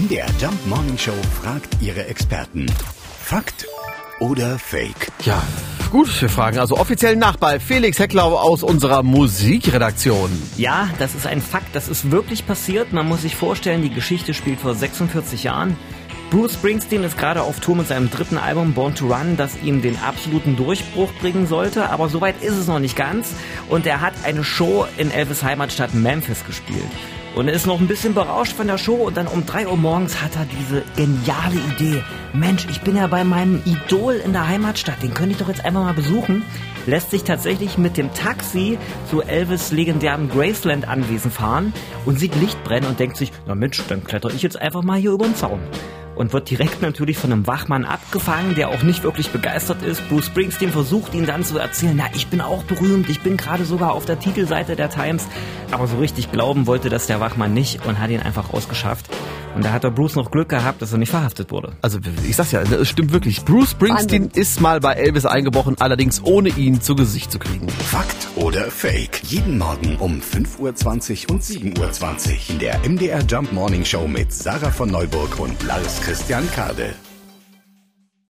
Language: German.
MDR Jump Morning Show fragt ihre Experten. Fakt oder Fake? Ja, gut, wir fragen also offiziell nach bei Felix Hecklau aus unserer Musikredaktion. Ja, das ist ein Fakt, das ist wirklich passiert. Man muss sich vorstellen, die Geschichte spielt vor 46 Jahren. Bruce Springsteen ist gerade auf Tour mit seinem dritten Album Born to Run, das ihm den absoluten Durchbruch bringen sollte, aber soweit ist es noch nicht ganz. Und er hat eine Show in Elvis Heimatstadt Memphis gespielt. Und er ist noch ein bisschen berauscht von der Show und dann um 3 Uhr morgens hat er diese geniale Idee. Mensch, ich bin ja bei meinem Idol in der Heimatstadt, den könnte ich doch jetzt einfach mal besuchen. Lässt sich tatsächlich mit dem Taxi zu Elvis legendären Graceland Anwesen fahren und sieht Licht brennen und denkt sich, na Mensch, dann kletter ich jetzt einfach mal hier über den Zaun und wird direkt natürlich von einem Wachmann abgefangen, der auch nicht wirklich begeistert ist. Bruce Springsteen versucht ihn dann zu erzählen, na, ich bin auch berühmt, ich bin gerade sogar auf der Titelseite der Times. Aber so richtig glauben wollte das der Wachmann nicht und hat ihn einfach ausgeschafft. Und da hat der Bruce noch Glück gehabt, dass er nicht verhaftet wurde. Also ich sag's ja, es stimmt wirklich. Bruce Springsteen Wahnsinn. ist mal bei Elvis eingebrochen, allerdings ohne ihn zu Gesicht zu kriegen. Fakt oder Fake? Jeden Morgen um 5.20 Uhr und 7.20 Uhr in der MDR Jump Morning Show mit Sarah von Neuburg und Lars Christian Kade.